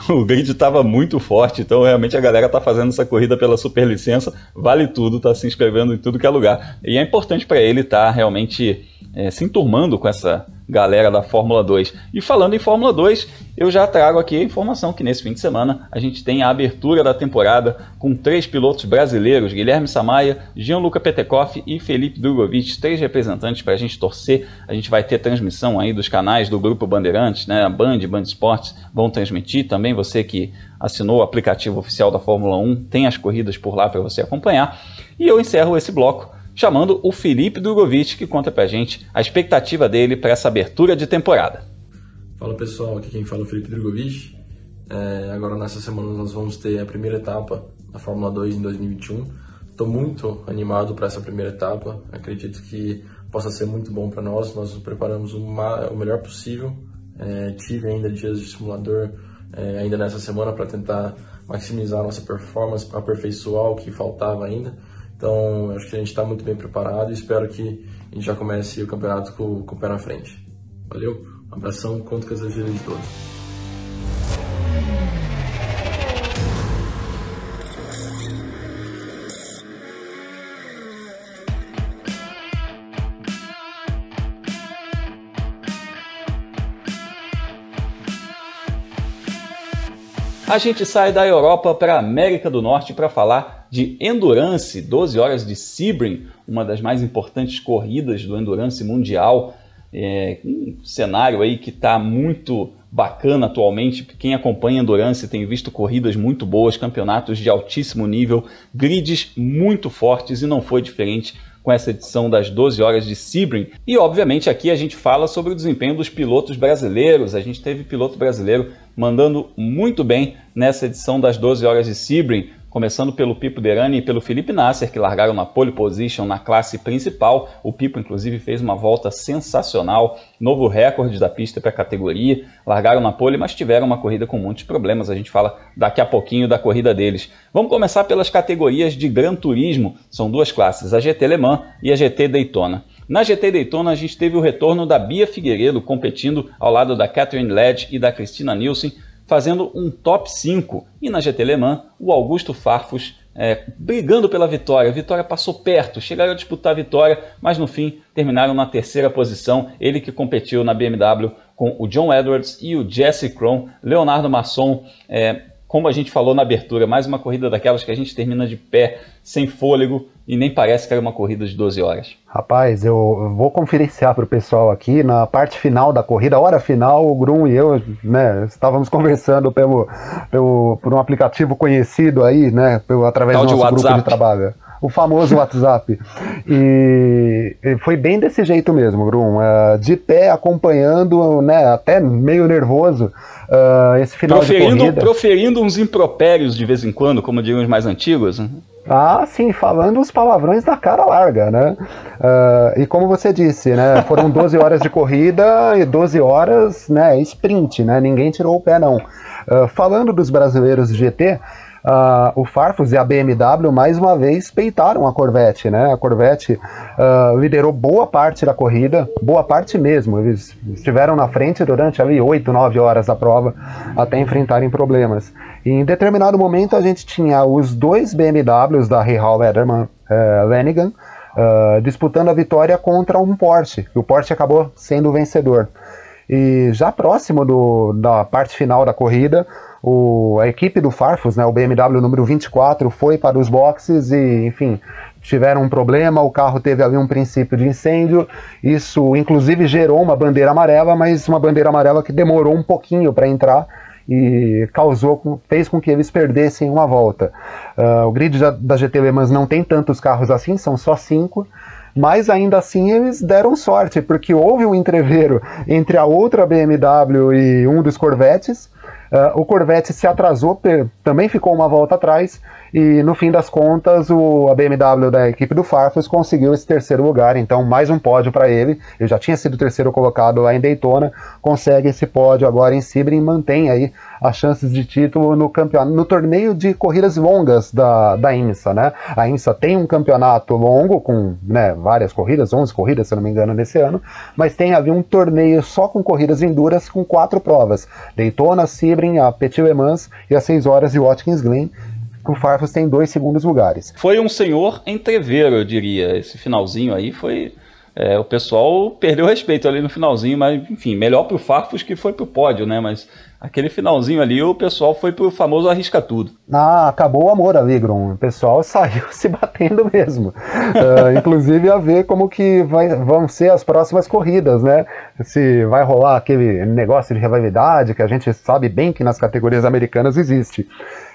o grid estava muito forte, então realmente a galera tá fazendo essa corrida pela superlicença, vale tudo, tá se inscrevendo em tudo que é lugar. E é importante para ele estar tá realmente é, se enturmando com essa galera da Fórmula 2. E falando em Fórmula 2, eu já trago aqui a informação que nesse fim de semana a gente tem a abertura da temporada com três pilotos brasileiros, Guilherme Samaia, Gianluca Petekoff e Felipe Drogovic, três representantes para a gente torcer. A gente vai ter transmissão aí dos canais do Grupo Bandeirantes, né? A Band, Band Esportes vão transmitir. Também você que assinou o aplicativo oficial da Fórmula 1 tem as corridas por lá para você acompanhar. E eu encerro esse bloco chamando o Felipe Drogovic, que conta pra gente a expectativa dele para essa abertura de temporada. Fala pessoal, aqui quem fala é o Felipe Drogovic. É, agora nessa semana nós vamos ter a primeira etapa da Fórmula 2 em 2021. Estou muito animado para essa primeira etapa. Acredito que possa ser muito bom para nós. Nós nos preparamos o, melhor possível. É, tive ainda dias de simulador é, ainda nessa semana para tentar maximizar a nossa performance, para aperfeiçoar o que faltava ainda. Então, acho que a gente está muito bem preparado e espero que a gente já comece o campeonato com, com o pé na frente. Valeu, um abração, conto com as ajudas de todos. A gente sai da Europa para a América do Norte para falar de Endurance, 12 horas de Sebring, uma das mais importantes corridas do Endurance mundial. É, um cenário aí que está muito bacana atualmente. Quem acompanha Endurance tem visto corridas muito boas, campeonatos de altíssimo nível, grids muito fortes e não foi diferente com essa edição das 12 horas de Sebring. E obviamente aqui a gente fala sobre o desempenho dos pilotos brasileiros. A gente teve piloto brasileiro mandando muito bem nessa edição das 12 horas de Sebring, começando pelo Pipo Derani e pelo Felipe Nasser, que largaram na pole position na classe principal. O Pipo, inclusive, fez uma volta sensacional, novo recorde da pista para a categoria. Largaram na pole, mas tiveram uma corrida com muitos problemas. A gente fala daqui a pouquinho da corrida deles. Vamos começar pelas categorias de Gran Turismo. São duas classes, a GT Le Mans e a GT Daytona. Na GT Daytona, a gente teve o retorno da Bia Figueiredo competindo ao lado da Catherine Ledge e da Cristina Nielsen, fazendo um top 5. E na GT Le Mans, o Augusto Farfus é, brigando pela vitória. A vitória passou perto, chegaram a disputar a vitória, mas no fim terminaram na terceira posição. Ele que competiu na BMW com o John Edwards e o Jesse Krohn. Leonardo Masson é, como a gente falou na abertura, mais uma corrida daquelas que a gente termina de pé, sem fôlego, e nem parece que era uma corrida de 12 horas. Rapaz, eu vou conferenciar para o pessoal aqui, na parte final da corrida, hora final, o Grum e eu, né, estávamos conversando pelo, pelo, por um aplicativo conhecido aí, né, pelo, através Tal do nosso grupo de trabalho o famoso WhatsApp. E foi bem desse jeito mesmo, Grum. Uh, de pé, acompanhando, né, até meio nervoso, uh, esse final proferindo, de corrida. Proferindo uns impropérios de vez em quando, como diriam os mais antigos. Né? Ah, sim, falando os palavrões da cara larga, né? Uh, e como você disse, né? Foram 12 horas de corrida e 12 horas, né? Sprint, né? Ninguém tirou o pé, não. Uh, falando dos brasileiros de GT, uh, o Farfus e a BMW mais uma vez peitaram a Corvette, né? A Corvette uh, liderou boa parte da corrida, boa parte mesmo. Eles estiveram na frente durante ali 8, 9 horas da prova até enfrentarem problemas. E em determinado momento a gente tinha os dois BMWs da Hall Ederman uh, eh, Lenigan uh, disputando a vitória contra um Porsche. E o Porsche acabou sendo o vencedor. E já próximo do, da parte final da corrida, o, a equipe do Farfus, né, o BMW número 24, foi para os boxes e, enfim, tiveram um problema, o carro teve ali um princípio de incêndio, isso inclusive gerou uma bandeira amarela, mas uma bandeira amarela que demorou um pouquinho para entrar e causou, fez com que eles perdessem uma volta. Uh, o grid da, da GT Le Mans não tem tantos carros assim, são só cinco, mas ainda assim eles deram sorte, porque houve um entreveiro entre a outra BMW e um dos Corvettes, Uh, o Corvette se atrasou, também ficou uma volta atrás, e no fim das contas, o, a BMW da equipe do Farfus conseguiu esse terceiro lugar, então mais um pódio para ele. Ele já tinha sido terceiro colocado lá em Daytona, consegue esse pódio agora em Sebring, mantém aí as chances de título no campeonato, no torneio de corridas longas da, da IMSA, né? A IMSA tem um campeonato longo com né, várias corridas, 11 corridas, se não me engano, nesse ano, mas tem ali um torneio só com corridas enduras com quatro provas: Daytona, Sebring, a Petit Le Mans e as 6 horas de Watkins Glen o Farfus tem dois segundos lugares. Foi um senhor entreveiro, eu diria. Esse finalzinho aí foi. É, o pessoal perdeu respeito ali no finalzinho, mas enfim, melhor pro Farfus que foi pro pódio, né? Mas aquele finalzinho ali, o pessoal foi pro famoso arrisca tudo. Ah, acabou o amor ali, Grum. O pessoal saiu se batendo mesmo. uh, inclusive a ver como que vai, vão ser as próximas corridas, né? Se vai rolar aquele negócio de rivalidade que a gente sabe bem que nas categorias americanas existe.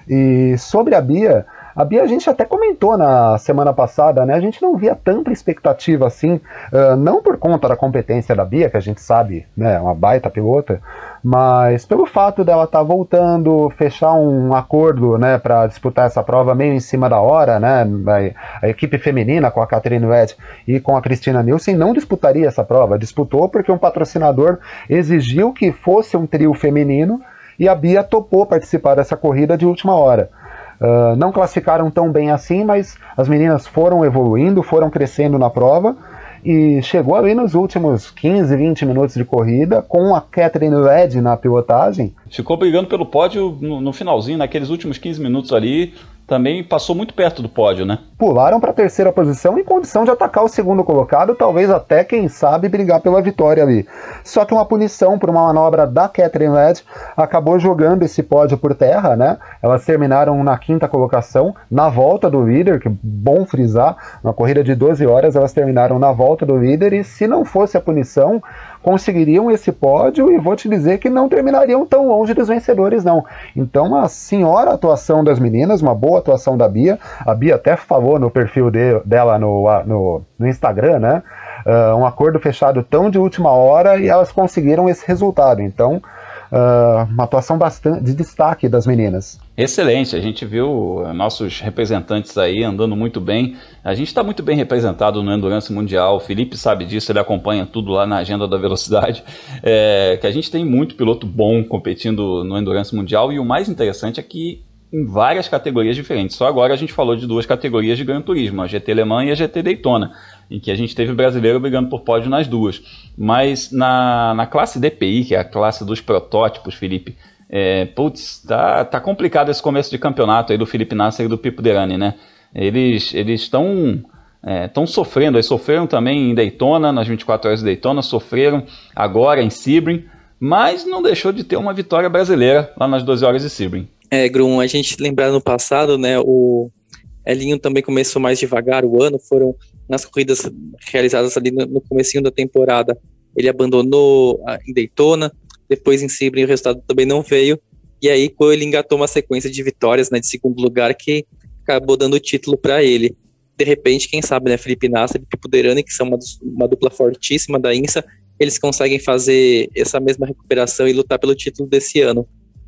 E sobre a Bia, a Bia a gente até comentou na semana passada, né? A gente não via tanta expectativa assim, uh, não por conta da competência da Bia, que a gente sabe, né, uma baita pilota, mas pelo fato dela estar tá voltando, fechar um acordo, né, para disputar essa prova meio em cima da hora, né? A, a equipe feminina com a Catherine Wett e com a Cristina Nielsen não disputaria essa prova, disputou porque um patrocinador exigiu que fosse um trio feminino e a Bia topou participar dessa corrida de última hora. Uh, não classificaram tão bem assim, mas as meninas foram evoluindo, foram crescendo na prova e chegou ali nos últimos 15, 20 minutos de corrida com a Catherine Led na pilotagem. Ficou brigando pelo pódio no, no finalzinho, naqueles últimos 15 minutos ali, também passou muito perto do pódio, né? Pularam para a terceira posição em condição de atacar o segundo colocado, talvez até, quem sabe, brigar pela vitória ali. Só que uma punição por uma manobra da Catherine Led acabou jogando esse pódio por terra, né? Elas terminaram na quinta colocação, na volta do líder, que bom frisar, uma corrida de 12 horas, elas terminaram na volta do líder, e se não fosse a punição, conseguiriam esse pódio e vou te dizer que não terminariam tão longe dos vencedores, não. Então, uma senhora atuação das meninas, uma boa atuação da Bia. A Bia até falou no perfil de, dela no, no, no Instagram, né? Uh, um acordo fechado tão de última hora e elas conseguiram esse resultado. Então, uh, uma atuação bastante de destaque das meninas. Excelente, a gente viu nossos representantes aí andando muito bem. A gente está muito bem representado no Endurance Mundial. O Felipe sabe disso, ele acompanha tudo lá na agenda da velocidade. É, que a gente tem muito piloto bom competindo no Endurance Mundial e o mais interessante é que em várias categorias diferentes. Só agora a gente falou de duas categorias de Gran Turismo, a GT Le Mans e a GT Daytona em que a gente teve brasileiro brigando por pódio nas duas. Mas na, na classe DPI, que é a classe dos protótipos, Felipe, é, putz, tá, tá complicado esse começo de campeonato aí do Felipe Nasser e do Pipo Derani, né? Eles estão estão é, sofrendo, eles sofreram também em Daytona, nas 24 horas de Daytona, sofreram agora em Sebring, mas não deixou de ter uma vitória brasileira lá nas 12 horas de Sebring. É, Grum, a gente lembrar no passado, né, o Elinho também começou mais devagar o ano, foram nas corridas realizadas ali no, no comecinho da temporada, ele abandonou em Daytona, depois em Sebring o resultado também não veio, e aí ele engatou uma sequência de vitórias né, de segundo lugar que acabou dando o título para ele. De repente, quem sabe, né, Felipe Nasser e Pipo Derani, que são uma, uma dupla fortíssima da INSA, eles conseguem fazer essa mesma recuperação e lutar pelo título desse ano.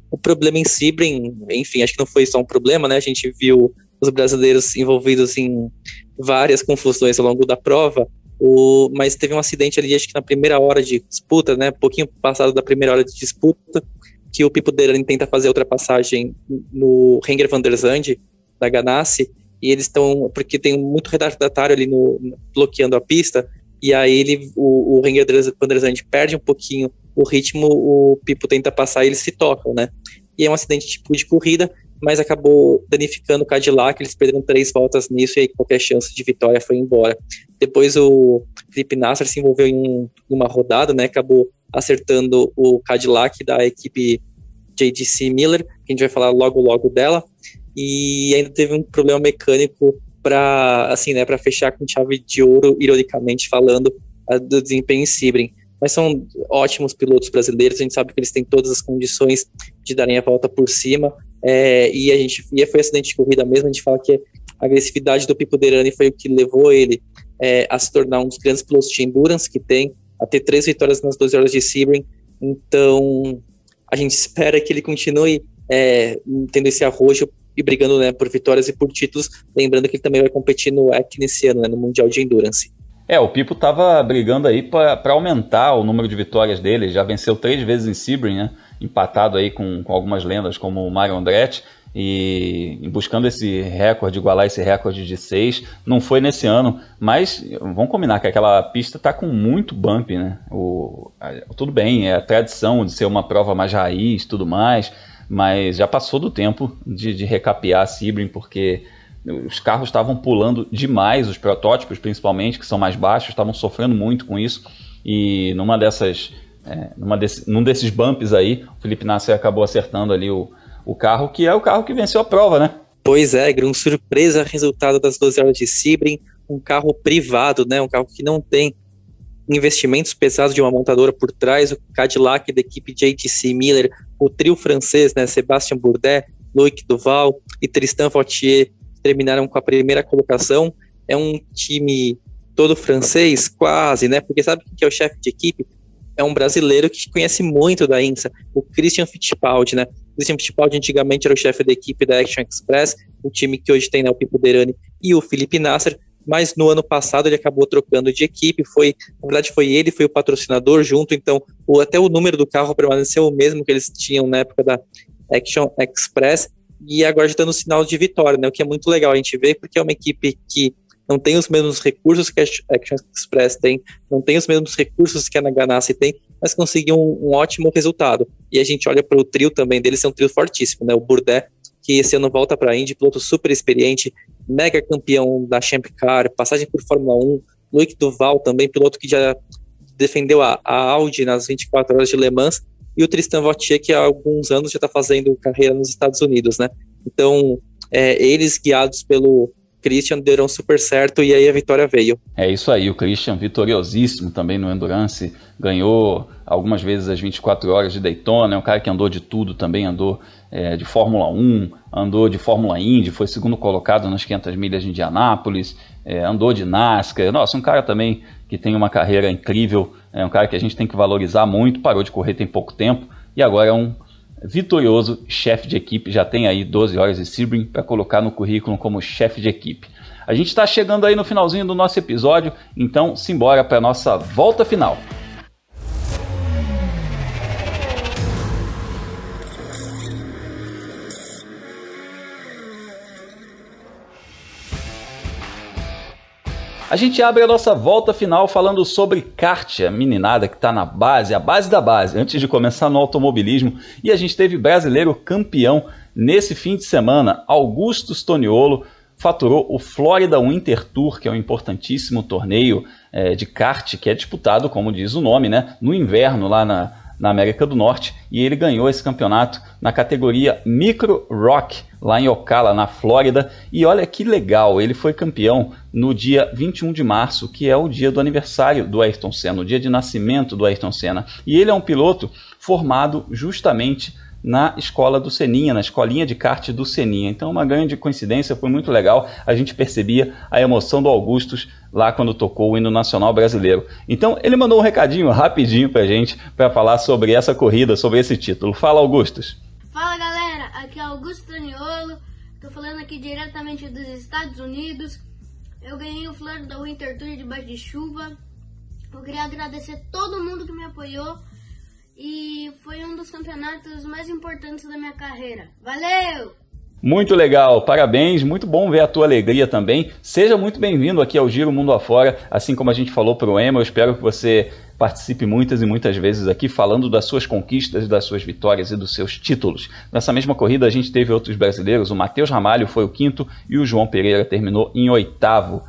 O problema em Sebring, enfim, acho que não foi só um problema, né? A gente viu os brasileiros envolvidos em várias confusões ao longo da prova, o, mas teve um acidente ali, acho que na primeira hora de disputa, né, pouquinho passado da primeira hora de disputa, que o Pipo Derani tenta fazer a ultrapassagem no Renger van der Zande, da Ganassi, e eles estão, porque tem muito retardatário ali no, bloqueando a pista, e aí ele, o, o Renger van der Zande perde um pouquinho o ritmo, o Pipo tenta passar e eles se tocam, né, e é um acidente tipo de corrida, mas acabou danificando o Cadillac, eles perderam três voltas nisso e aí qualquer chance de vitória foi embora. Depois o Felipe Nasser se envolveu em uma rodada, né, acabou acertando o Cadillac da equipe JDC Miller, que a gente vai falar logo logo dela, e ainda teve um problema mecânico para assim, né, para fechar com chave de ouro, ironicamente falando, do desempenho em Sebring mas são ótimos pilotos brasileiros, a gente sabe que eles têm todas as condições de darem a volta por cima, é, e a gente e foi acidente de corrida mesmo, a gente fala que a agressividade do Pipo Derani foi o que levou ele é, a se tornar um dos grandes pilotos de endurance que tem, a ter três vitórias nas 12 horas de Sebring, então a gente espera que ele continue é, tendo esse arrojo e brigando né, por vitórias e por títulos. Lembrando que ele também vai competir no EC nesse ano, né, no Mundial de Endurance. É, o Pipo estava brigando aí para aumentar o número de vitórias dele. Já venceu três vezes em Sebring, né? Empatado aí com, com algumas lendas como o Mario Andretti. E, buscando esse recorde, igualar esse recorde de seis. Não foi nesse ano, mas vamos combinar que aquela pista está com muito bump, né? O, a, tudo bem, é a tradição de ser uma prova mais raiz tudo mais, mas já passou do tempo de, de recapear a Sebring, porque os carros estavam pulando demais, os protótipos principalmente, que são mais baixos, estavam sofrendo muito com isso. E numa dessas, é, numa desse, num desses bumps aí, o Felipe Nasser acabou acertando ali o, o carro, que é o carro que venceu a prova, né? Pois é, um surpresa resultado das 12 horas de Sebring, um carro privado, né? Um carro que não tem investimentos pesados de uma montadora por trás, o Cadillac da equipe JTC Miller, o trio francês, né? Sébastien Bourdais, Loic Duval e Tristan Vautier terminaram com a primeira colocação. É um time todo francês, quase, né? Porque sabe quem é o chefe de equipe? É um brasileiro que conhece muito da INSA, o Christian Fittipaldi, né? O Christian Fittipaldi antigamente era o chefe da equipe da Action Express, o time que hoje tem né, o Pipo Derani e o Felipe Nasser, mas no ano passado ele acabou trocando de equipe, foi, na verdade foi ele, foi o patrocinador junto, então o, até o número do carro permaneceu o mesmo que eles tinham na época da Action Express, e agora já está no sinal de vitória, né? O que é muito legal a gente ver, porque é uma equipe que não tem os mesmos recursos que a Action Express tem, não tem os mesmos recursos que a Ganassi tem, mas conseguiu um, um, ótimo resultado. E a gente olha para o trio também deles, é um trio fortíssimo, né? O Bourdais, que esse ano volta para a Indy, piloto super experiente, mega campeão da Champ Car, passagem por Fórmula 1, Luiz Duval também, piloto que já defendeu a, a Audi nas 24 horas de Le Mans, e o Tristan Vautier, que há alguns anos já está fazendo carreira nos Estados Unidos, né? Então, é, eles guiados pelo Christian deram super certo e aí a vitória veio. É isso aí, o Christian vitoriosíssimo também no Endurance, ganhou algumas vezes as 24 horas de Daytona, é um cara que andou de tudo também, andou é, de Fórmula 1, andou de Fórmula Indy, foi segundo colocado nas 500 milhas de Indianápolis, é, andou de NASCAR, nossa, um cara também que tem uma carreira incrível, é um cara que a gente tem que valorizar muito, parou de correr tem pouco tempo e agora é um vitorioso chefe de equipe, já tem aí 12 horas de Sebring para colocar no currículo como chefe de equipe. A gente está chegando aí no finalzinho do nosso episódio, então simbora para nossa volta final. A gente abre a nossa volta final falando sobre kart, a meninada que está na base, a base da base, antes de começar no automobilismo. E a gente teve brasileiro campeão nesse fim de semana, Augusto Stoniolo, faturou o Florida Winter Tour, que é um importantíssimo torneio é, de kart que é disputado, como diz o nome, né, no inverno lá na, na América do Norte e ele ganhou esse campeonato na categoria Micro Rock, lá em Ocala, na Flórida. E olha que legal, ele foi campeão no dia 21 de março, que é o dia do aniversário do Ayrton Senna, o dia de nascimento do Ayrton Senna. E ele é um piloto formado justamente na escola do Seninha, na escolinha de kart do Seninha. Então, uma grande coincidência, foi muito legal. A gente percebia a emoção do Augustus lá quando tocou o hino nacional brasileiro. Então, ele mandou um recadinho rapidinho pra gente para falar sobre essa corrida, sobre esse título. Fala, Augustus. Fala, galera. Aqui é Augusto Daniolo. Tô falando aqui diretamente dos Estados Unidos. Eu ganhei o Florida Winter Tour debaixo de chuva. Eu queria agradecer todo mundo que me apoiou e foi um dos campeonatos mais importantes da minha carreira. Valeu! Muito legal, parabéns, muito bom ver a tua alegria também. Seja muito bem-vindo aqui ao Giro Mundo Afora, assim como a gente falou para o Emo, eu espero que você participe muitas e muitas vezes aqui falando das suas conquistas, das suas vitórias e dos seus títulos. Nessa mesma corrida a gente teve outros brasileiros, o Matheus Ramalho foi o quinto e o João Pereira terminou em oitavo.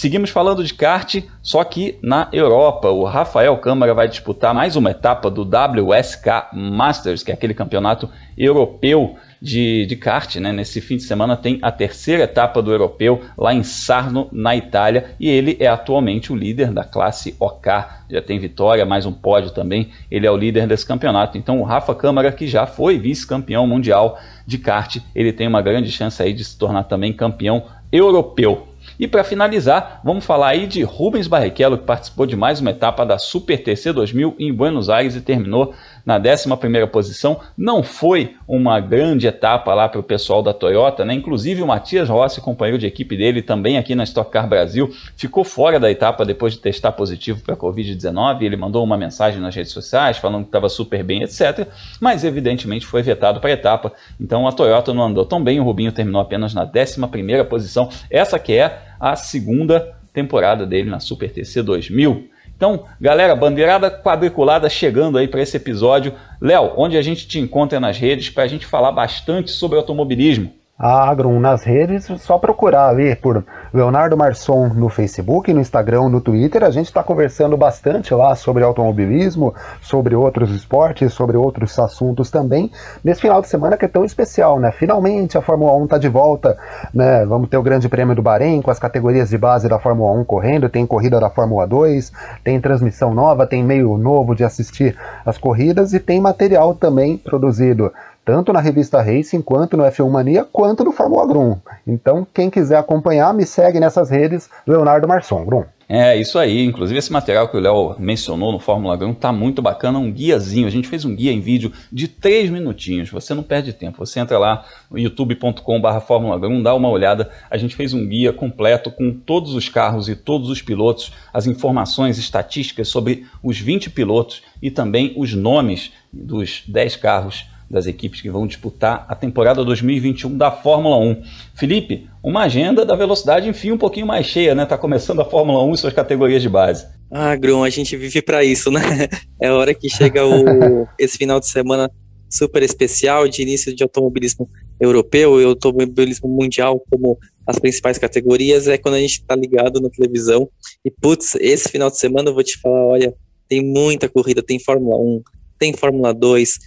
Seguimos falando de kart, só que na Europa. O Rafael Câmara vai disputar mais uma etapa do WSK Masters, que é aquele campeonato europeu de, de kart. Né? Nesse fim de semana tem a terceira etapa do europeu lá em Sarno, na Itália, e ele é atualmente o líder da classe OK. Já tem vitória, mais um pódio também. Ele é o líder desse campeonato. Então o Rafa Câmara, que já foi vice-campeão mundial de kart, ele tem uma grande chance aí de se tornar também campeão europeu. E para finalizar, vamos falar aí de Rubens Barrichello, que participou de mais uma etapa da Super TC 2000 em Buenos Aires e terminou na 11 posição. Não foi uma grande etapa lá para o pessoal da Toyota, né? Inclusive o Matias Rossi, companheiro de equipe dele, também aqui na Stock Car Brasil, ficou fora da etapa depois de testar positivo para a Covid-19. Ele mandou uma mensagem nas redes sociais falando que estava super bem, etc. Mas evidentemente foi vetado para a etapa. Então a Toyota não andou tão bem. O Rubinho terminou apenas na 11 posição. Essa que é a segunda temporada dele na Super TC 2000. Então, galera, bandeirada quadriculada chegando aí para esse episódio. Léo, onde a gente te encontra nas redes para a gente falar bastante sobre automobilismo? A Agron nas redes, só procurar ali por Leonardo Marçom no Facebook, no Instagram, no Twitter. A gente está conversando bastante lá sobre automobilismo, sobre outros esportes, sobre outros assuntos também. Nesse final de semana que é tão especial, né? Finalmente a Fórmula 1 está de volta, né? Vamos ter o Grande Prêmio do Bahrein com as categorias de base da Fórmula 1 correndo, tem corrida da Fórmula 2, tem transmissão nova, tem meio novo de assistir as corridas e tem material também produzido tanto na revista Racing, quanto no F1 Mania, quanto no Fórmula Grum. Então, quem quiser acompanhar, me segue nessas redes, Leonardo Marçom. Grum. É, isso aí. Inclusive, esse material que o Léo mencionou no Fórmula Grum tá muito bacana, um guiazinho. A gente fez um guia em vídeo de 3 minutinhos. Você não perde tempo. Você entra lá no youtube.com.br dá uma olhada. A gente fez um guia completo com todos os carros e todos os pilotos, as informações estatísticas sobre os 20 pilotos e também os nomes dos 10 carros das equipes que vão disputar a temporada 2021 da Fórmula 1. Felipe, uma agenda da velocidade, enfim, um pouquinho mais cheia, né? Tá começando a Fórmula 1 e suas categorias de base. Ah, Grum, a gente vive para isso, né? É a hora que chega o, esse final de semana super especial de início de automobilismo europeu e automobilismo mundial como as principais categorias, é quando a gente tá ligado na televisão. E, putz, esse final de semana eu vou te falar, olha, tem muita corrida, tem Fórmula 1, tem Fórmula 2,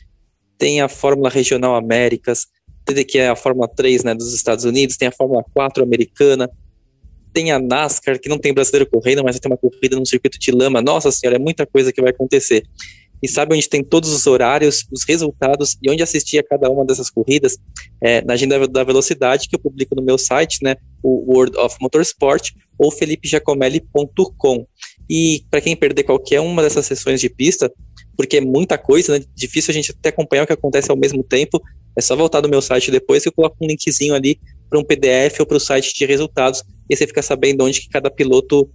tem a Fórmula Regional Américas, que é a Fórmula 3 né, dos Estados Unidos, tem a Fórmula 4 americana, tem a NASCAR, que não tem brasileiro correndo, mas tem uma corrida no circuito de lama. Nossa senhora, é muita coisa que vai acontecer. E sabe onde tem todos os horários, os resultados e onde assistir a cada uma dessas corridas? É, na agenda da velocidade que eu publico no meu site, né, o World of Motorsport, ou felipejacomelli.com. E para quem perder qualquer uma dessas sessões de pista, porque é muita coisa, né? Difícil a gente até acompanhar o que acontece ao mesmo tempo. É só voltar no meu site depois que eu coloco um linkzinho ali para um PDF ou para o site de resultados e você fica sabendo onde que cada piloto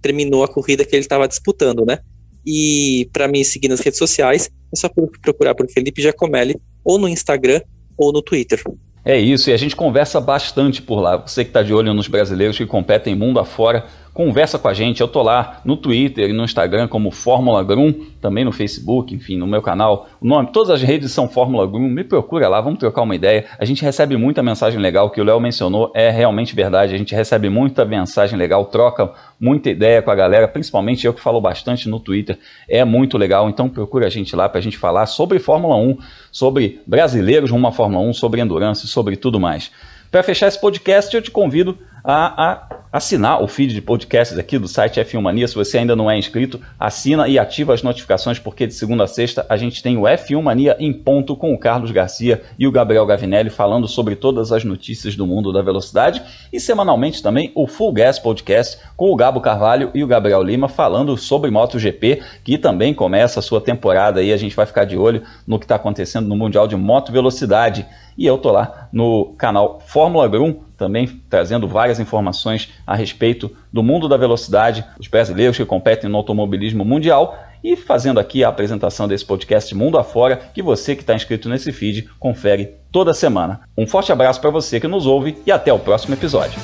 terminou a corrida que ele estava disputando, né? E para me seguir nas redes sociais, é só procurar por Felipe Giacomelli ou no Instagram ou no Twitter. É isso, e a gente conversa bastante por lá. Você que está de olho nos brasileiros que competem mundo afora, conversa com a gente. Eu tô lá no Twitter e no Instagram como Fórmula Grum, também no Facebook, enfim, no meu canal. O nome, todas as redes são Fórmula Grum. Me procura lá, vamos trocar uma ideia. A gente recebe muita mensagem legal, que o Léo mencionou, é realmente verdade. A gente recebe muita mensagem legal, troca muita ideia com a galera, principalmente eu que falo bastante no Twitter. É muito legal, então procura a gente lá pra gente falar sobre Fórmula 1, sobre brasileiros rumo à Fórmula 1, sobre endurance, sobre tudo mais. Para fechar esse podcast, eu te convido a, a, assinar o feed de podcasts aqui do site F1 Mania. Se você ainda não é inscrito, assina e ativa as notificações, porque de segunda a sexta a gente tem o F1 Mania em ponto com o Carlos Garcia e o Gabriel Gavinelli falando sobre todas as notícias do mundo da velocidade. E semanalmente também o Full Gas Podcast com o Gabo Carvalho e o Gabriel Lima falando sobre MotoGP, que também começa a sua temporada e a gente vai ficar de olho no que está acontecendo no Mundial de Moto Velocidade. E eu tô lá no canal Fórmula Grum também trazendo várias informações a respeito do mundo da velocidade, os brasileiros que competem no automobilismo mundial e fazendo aqui a apresentação desse podcast Mundo Afora, que você que está inscrito nesse feed confere toda semana. Um forte abraço para você que nos ouve e até o próximo episódio.